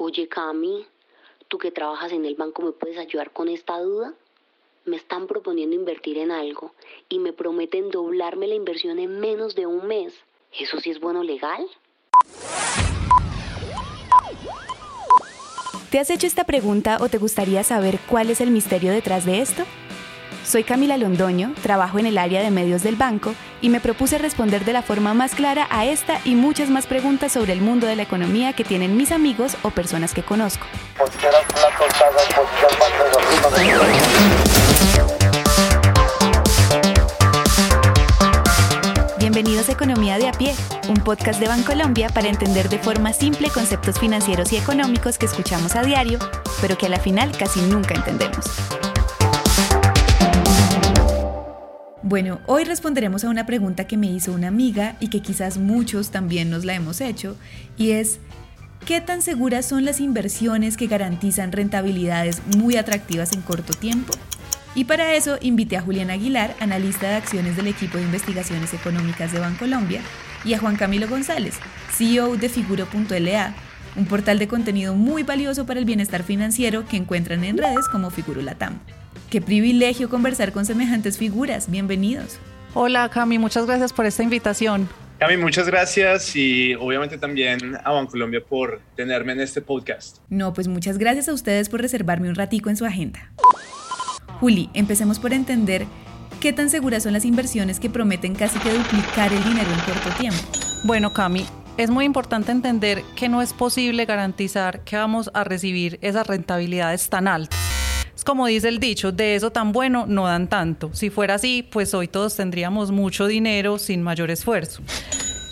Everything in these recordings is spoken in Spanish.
Oye, Cami, tú que trabajas en el banco, ¿me puedes ayudar con esta duda? Me están proponiendo invertir en algo y me prometen doblarme la inversión en menos de un mes. ¿Eso sí es bueno legal? ¿Te has hecho esta pregunta o te gustaría saber cuál es el misterio detrás de esto? Soy Camila Londoño, trabajo en el área de medios del banco y me propuse responder de la forma más clara a esta y muchas más preguntas sobre el mundo de la economía que tienen mis amigos o personas que conozco. Bienvenidos a Economía de a pie, un podcast de Bancolombia para entender de forma simple conceptos financieros y económicos que escuchamos a diario, pero que a la final casi nunca entendemos. Bueno, hoy responderemos a una pregunta que me hizo una amiga y que quizás muchos también nos la hemos hecho, y es, ¿qué tan seguras son las inversiones que garantizan rentabilidades muy atractivas en corto tiempo? Y para eso invité a Julián Aguilar, analista de acciones del equipo de investigaciones económicas de Bancolombia, y a Juan Camilo González, CEO de Figuro.la, un portal de contenido muy valioso para el bienestar financiero que encuentran en redes como Figurulatam. Qué privilegio conversar con semejantes figuras. Bienvenidos. Hola Cami, muchas gracias por esta invitación. Cami, muchas gracias y obviamente también a Bancolombia por tenerme en este podcast. No, pues muchas gracias a ustedes por reservarme un ratico en su agenda. Juli, empecemos por entender qué tan seguras son las inversiones que prometen casi que duplicar el dinero en corto tiempo. Bueno, Cami, es muy importante entender que no es posible garantizar que vamos a recibir esas rentabilidades tan altas como dice el dicho, de eso tan bueno no dan tanto. Si fuera así, pues hoy todos tendríamos mucho dinero sin mayor esfuerzo.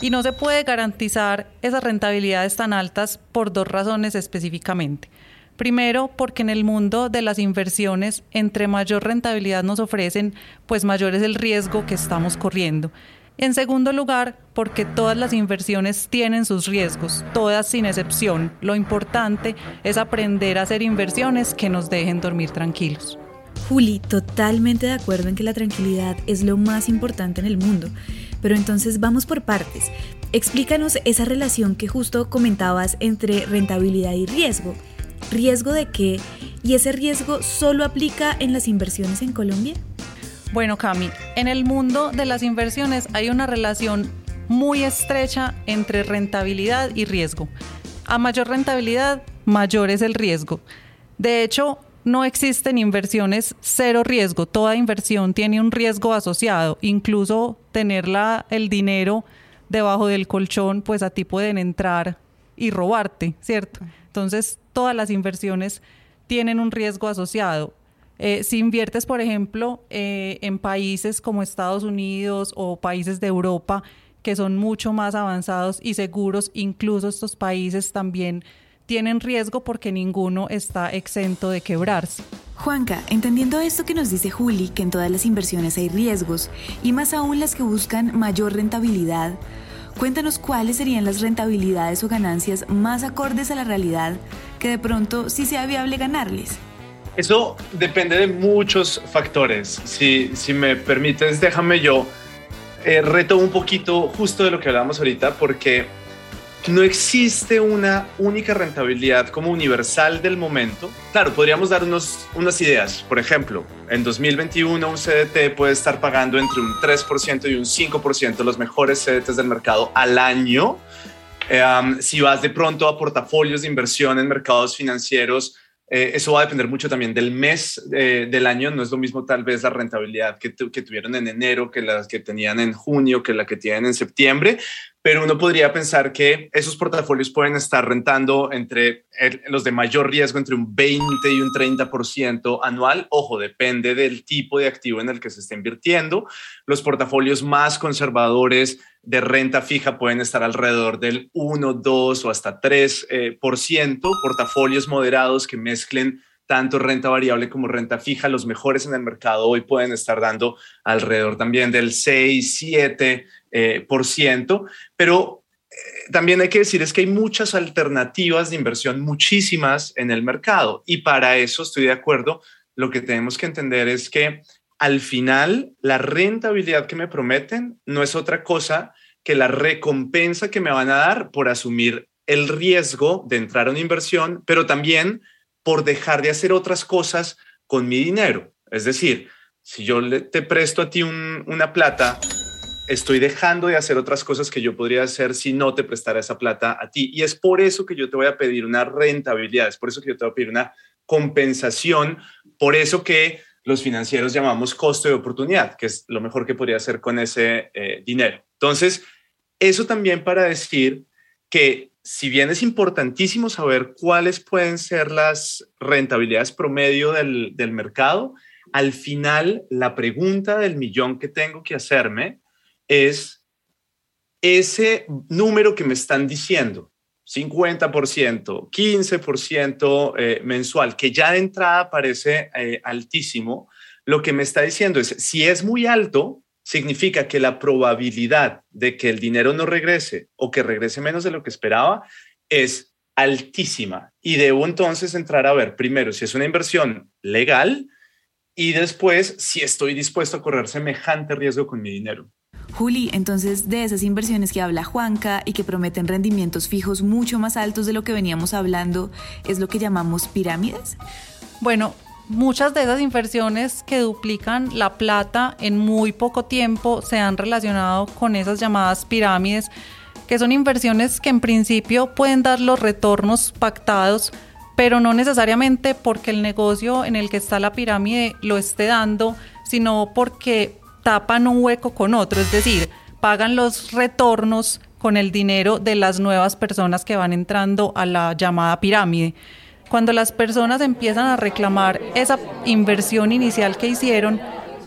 Y no se puede garantizar esas rentabilidades tan altas por dos razones específicamente. Primero, porque en el mundo de las inversiones, entre mayor rentabilidad nos ofrecen, pues mayor es el riesgo que estamos corriendo. En segundo lugar, porque todas las inversiones tienen sus riesgos, todas sin excepción. Lo importante es aprender a hacer inversiones que nos dejen dormir tranquilos. Juli, totalmente de acuerdo en que la tranquilidad es lo más importante en el mundo. Pero entonces vamos por partes. Explícanos esa relación que justo comentabas entre rentabilidad y riesgo. ¿Riesgo de qué? ¿Y ese riesgo solo aplica en las inversiones en Colombia? Bueno, Cami, en el mundo de las inversiones hay una relación muy estrecha entre rentabilidad y riesgo. A mayor rentabilidad, mayor es el riesgo. De hecho, no existen inversiones cero riesgo. Toda inversión tiene un riesgo asociado. Incluso tener el dinero debajo del colchón, pues a ti pueden entrar y robarte, ¿cierto? Entonces, todas las inversiones tienen un riesgo asociado. Eh, si inviertes, por ejemplo, eh, en países como Estados Unidos o países de Europa que son mucho más avanzados y seguros, incluso estos países también tienen riesgo porque ninguno está exento de quebrarse. Juanca, entendiendo esto que nos dice Juli, que en todas las inversiones hay riesgos, y más aún las que buscan mayor rentabilidad, cuéntanos cuáles serían las rentabilidades o ganancias más acordes a la realidad que de pronto sí sea viable ganarles. Eso depende de muchos factores. Si, si me permites, déjame yo eh, reto un poquito justo de lo que hablábamos ahorita, porque no existe una única rentabilidad como universal del momento. Claro, podríamos dar unos, unas ideas. Por ejemplo, en 2021 un CDT puede estar pagando entre un 3% y un 5% los mejores CDTs del mercado al año. Eh, si vas de pronto a portafolios de inversión en mercados financieros, eh, eso va a depender mucho también del mes eh, del año. No es lo mismo tal vez la rentabilidad que, que, tuvieron en enero que las que tenían en junio, que la que tienen en septiembre, pero uno podría pensar que esos portafolios pueden estar rentando entre los de mayor riesgo entre un 20 y un 30% anual. Ojo, depende del tipo de activo en el que se esté invirtiendo. Los portafolios más conservadores de renta fija pueden estar alrededor del 1, 2 o hasta 3%. Eh, por ciento. Portafolios moderados que mezclen tanto renta variable como renta fija, los mejores en el mercado hoy pueden estar dando alrededor también del 6, 7 eh, por ciento, pero eh, también hay que decir es que hay muchas alternativas de inversión, muchísimas en el mercado y para eso estoy de acuerdo. Lo que tenemos que entender es que al final la rentabilidad que me prometen no es otra cosa que la recompensa que me van a dar por asumir el riesgo de entrar a una inversión, pero también por dejar de hacer otras cosas con mi dinero. Es decir, si yo te presto a ti una plata, estoy dejando de hacer otras cosas que yo podría hacer si no te prestara esa plata a ti. Y es por eso que yo te voy a pedir una rentabilidad, es por eso que yo te voy a pedir una compensación, por eso que los financieros llamamos costo de oportunidad, que es lo mejor que podría hacer con ese eh, dinero. Entonces, eso también para decir que si bien es importantísimo saber cuáles pueden ser las rentabilidades promedio del, del mercado, al final la pregunta del millón que tengo que hacerme es ese número que me están diciendo, 50%, 15% eh, mensual, que ya de entrada parece eh, altísimo, lo que me está diciendo es, si es muy alto, significa que la probabilidad de que el dinero no regrese o que regrese menos de lo que esperaba es altísima. Y debo entonces entrar a ver primero si es una inversión legal y después si estoy dispuesto a correr semejante riesgo con mi dinero. Juli, entonces de esas inversiones que habla Juanca y que prometen rendimientos fijos mucho más altos de lo que veníamos hablando, ¿es lo que llamamos pirámides? Bueno, muchas de esas inversiones que duplican la plata en muy poco tiempo se han relacionado con esas llamadas pirámides, que son inversiones que en principio pueden dar los retornos pactados, pero no necesariamente porque el negocio en el que está la pirámide lo esté dando, sino porque tapan un hueco con otro, es decir, pagan los retornos con el dinero de las nuevas personas que van entrando a la llamada pirámide. Cuando las personas empiezan a reclamar esa inversión inicial que hicieron,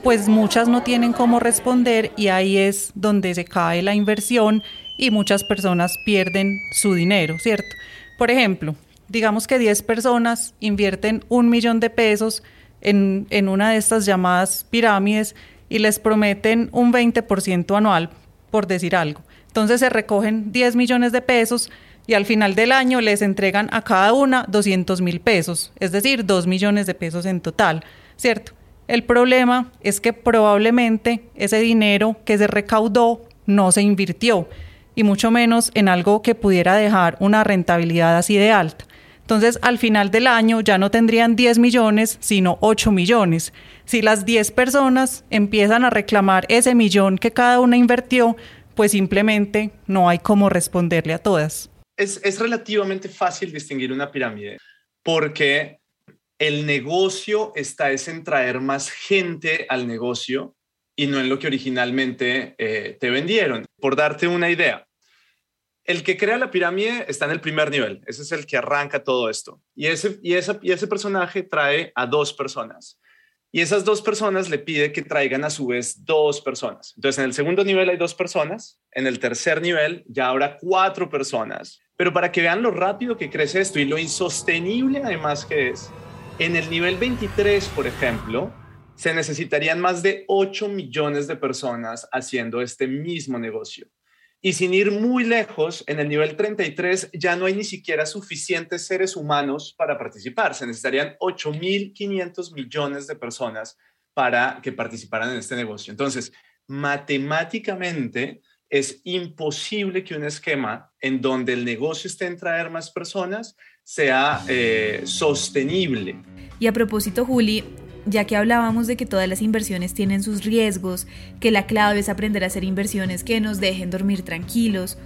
pues muchas no tienen cómo responder y ahí es donde se cae la inversión y muchas personas pierden su dinero, ¿cierto? Por ejemplo, digamos que 10 personas invierten un millón de pesos en, en una de estas llamadas pirámides y les prometen un 20% anual, por decir algo. Entonces se recogen 10 millones de pesos y al final del año les entregan a cada una 200 mil pesos, es decir, 2 millones de pesos en total, ¿cierto? El problema es que probablemente ese dinero que se recaudó no se invirtió y mucho menos en algo que pudiera dejar una rentabilidad así de alta. Entonces, al final del año ya no tendrían 10 millones, sino 8 millones. Si las 10 personas empiezan a reclamar ese millón que cada una invirtió, pues simplemente no hay cómo responderle a todas. Es, relativamente fácil distinguir una pirámide porque el negocio está es en traer más gente al negocio y no en lo que originalmente eh, te vendieron. Por darte una idea, el que crea la pirámide está en el primer nivel, ese es el que arranca todo esto. Y ese, y y ese personaje trae a dos personas. Y esas dos personas le pide que traigan a su vez dos personas. Entonces, en el segundo nivel hay dos personas, en el tercer nivel ya habrá cuatro personas. Pero para que vean lo rápido que crece esto y lo insostenible además que es, en el nivel 23, por ejemplo, se necesitarían más de 8 millones de personas haciendo este mismo negocio. Y sin ir muy lejos, en el nivel 33 ya no hay ni siquiera suficientes seres humanos para participar. Se necesitarían 8.500 millones de personas para que participaran en este negocio. Entonces, matemáticamente es imposible que un esquema en donde el negocio esté en traer más personas sea eh, sostenible. Y a propósito, Juli, ya que hablábamos de que todas las inversiones tienen sus riesgos, que la clave es aprender a hacer inversiones que nos dejen dormir tranquilos,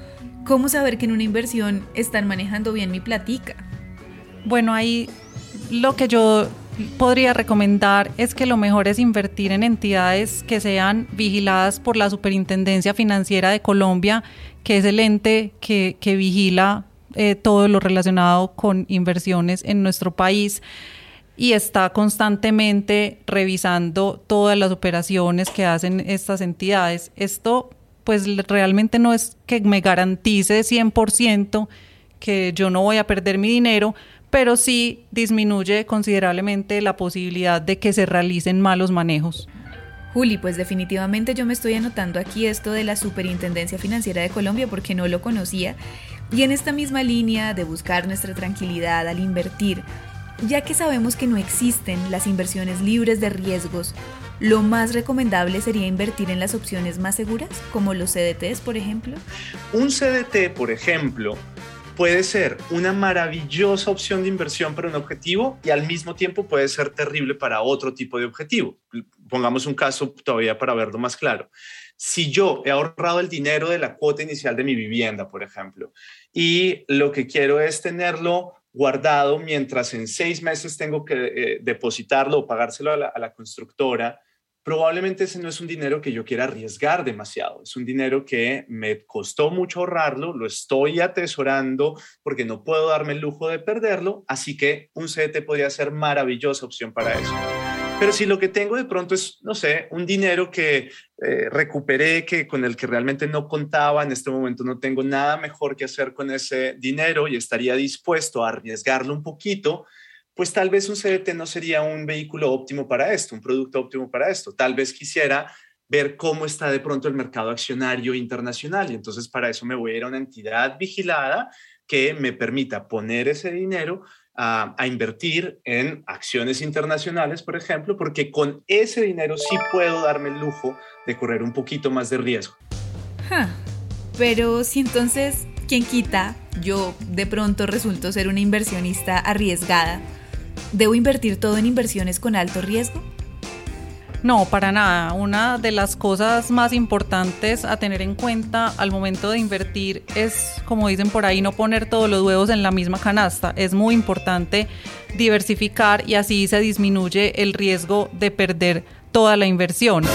¿cómo saber que en una inversión están manejando bien mi platica? Bueno, ahí lo que yo podría recomendar es que lo mejor es invertir en entidades que sean vigiladas por la Superintendencia Financiera de Colombia, que es el ente que, vigila eh, todo lo relacionado con inversiones en nuestro país y está constantemente revisando todas las operaciones que hacen estas entidades. Esto pues realmente no es que me garantice 100% que yo no voy a perder mi dinero, pero sí disminuye considerablemente la posibilidad de que se realicen malos manejos. Juli, pues definitivamente yo me estoy anotando aquí esto de la Superintendencia Financiera de Colombia porque no lo conocía. Y en esta misma línea de buscar nuestra tranquilidad al invertir, ya que sabemos que no existen las inversiones libres de riesgos, lo más recomendable sería invertir en las opciones más seguras, como los CDTs, por ejemplo. Un CDT, por ejemplo, puede ser una maravillosa opción de inversión para un objetivo y al mismo tiempo puede ser terrible para otro tipo de objetivo. Pongamos un caso todavía para verlo más claro. Si yo he ahorrado el dinero de la cuota inicial de mi vivienda, por ejemplo, y lo que quiero es tenerlo guardado mientras en seis meses tengo que eh, depositarlo o pagárselo a la constructora, probablemente ese no es un dinero que yo quiera arriesgar demasiado. Es un dinero que me costó mucho ahorrarlo, lo estoy atesorando porque no puedo darme el lujo de perderlo, así que un CDT podría ser maravillosa opción para eso. Pero si lo que tengo de pronto es, no sé, un dinero que eh, recuperé, que con el que realmente no contaba, en este momento no tengo nada mejor que hacer con ese dinero y estaría dispuesto a arriesgarlo un poquito, pues tal vez un CDT no sería un vehículo óptimo para esto, un producto óptimo para esto. Tal vez quisiera ver cómo está de pronto el mercado accionario internacional y entonces para eso me voy a ir a una entidad vigilada que me permita poner ese dinero a, invertir en acciones internacionales, por ejemplo, porque con ese dinero sí puedo darme el lujo de correr un poquito más de riesgo. Pero si entonces, ¿quién quita? Yo de pronto resulto ser una inversionista arriesgada ¿Debo invertir todo en inversiones con alto riesgo? No, para nada. Una de las cosas más importantes a tener en cuenta al momento de invertir es, como dicen por ahí, no poner todos los huevos en la misma canasta. Es muy importante diversificar y así se disminuye el riesgo de perder toda la inversión.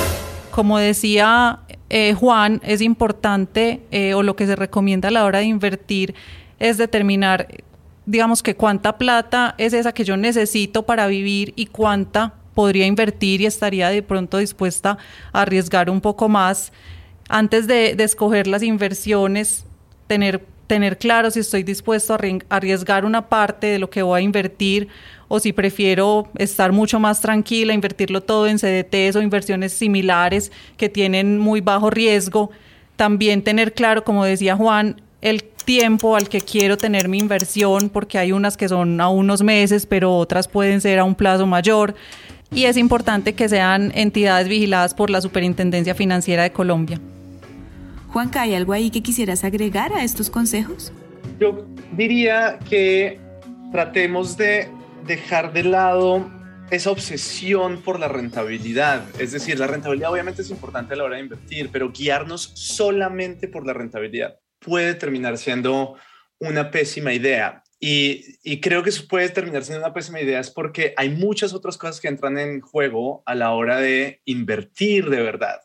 Como decía eh, Juan, es importante eh, o lo que se recomienda a la hora de invertir es determinar digamos que cuánta plata es esa que yo necesito para vivir y cuánta podría invertir y estaría de pronto dispuesta a arriesgar un poco más. Antes de, escoger las inversiones, tener, tener claro si estoy dispuesto a arriesgar una parte de lo que voy a invertir o si prefiero estar mucho más tranquila, invertirlo todo en CDTs o inversiones similares que tienen muy bajo riesgo. También tener claro, como decía Juan, el tiempo al que quiero tener mi inversión, porque hay unas que son a unos meses, pero otras pueden ser a un plazo mayor. Y es importante que sean entidades vigiladas por la Superintendencia Financiera de Colombia. Juanca, ¿hay algo ahí que quisieras agregar a estos consejos? Yo diría que tratemos de dejar de lado esa obsesión por la rentabilidad. Es decir, la rentabilidad obviamente es importante a la hora de invertir, pero guiarnos solamente por la rentabilidad puede terminar siendo una pésima idea. Y, creo que eso puede terminar siendo una pésima idea es porque hay muchas otras cosas que entran en juego a la hora de invertir de verdad.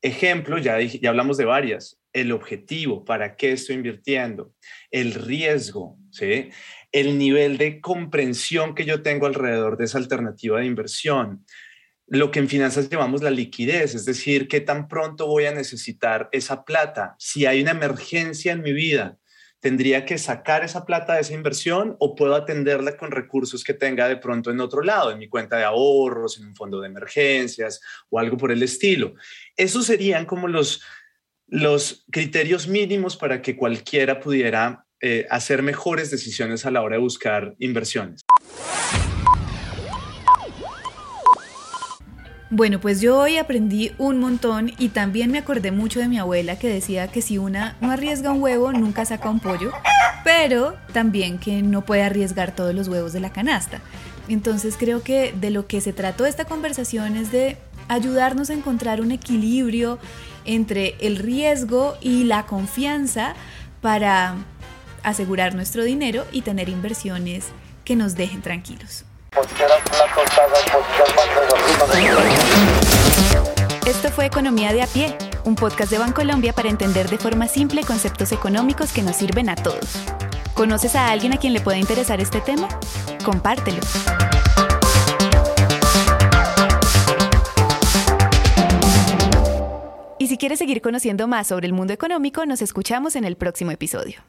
Ejemplo, ya, ya hablamos de varias. El objetivo, para qué estoy invirtiendo, el riesgo, ¿sí? el nivel de comprensión que yo tengo alrededor de esa alternativa de inversión, lo que en finanzas llamamos la liquidez, es decir, qué tan pronto voy a necesitar esa plata. Si hay una emergencia en mi vida, ¿tendría que sacar esa plata de esa inversión o puedo atenderla con recursos que tenga de pronto en otro lado, en mi cuenta de ahorros, en un fondo de emergencias o algo por el estilo? Esos serían como los, los criterios mínimos para que cualquiera pudiera eh, hacer mejores decisiones a la hora de buscar inversiones. Bueno, pues yo hoy aprendí un montón y también me acordé mucho de mi abuela que decía que si una no arriesga un huevo, nunca saca un pollo, pero también que no puede arriesgar todos los huevos de la canasta. Entonces creo que de lo que se trató esta conversación es de ayudarnos a encontrar un equilibrio entre el riesgo y la confianza para asegurar nuestro dinero y tener inversiones que nos dejen tranquilos. Esto fue Economía de a pie, un podcast de Bancolombia para entender de forma simple conceptos económicos que nos sirven a todos. ¿Conoces a alguien a quien le pueda interesar este tema? Compártelo. Y si quieres seguir conociendo más sobre el mundo económico, nos escuchamos en el próximo episodio.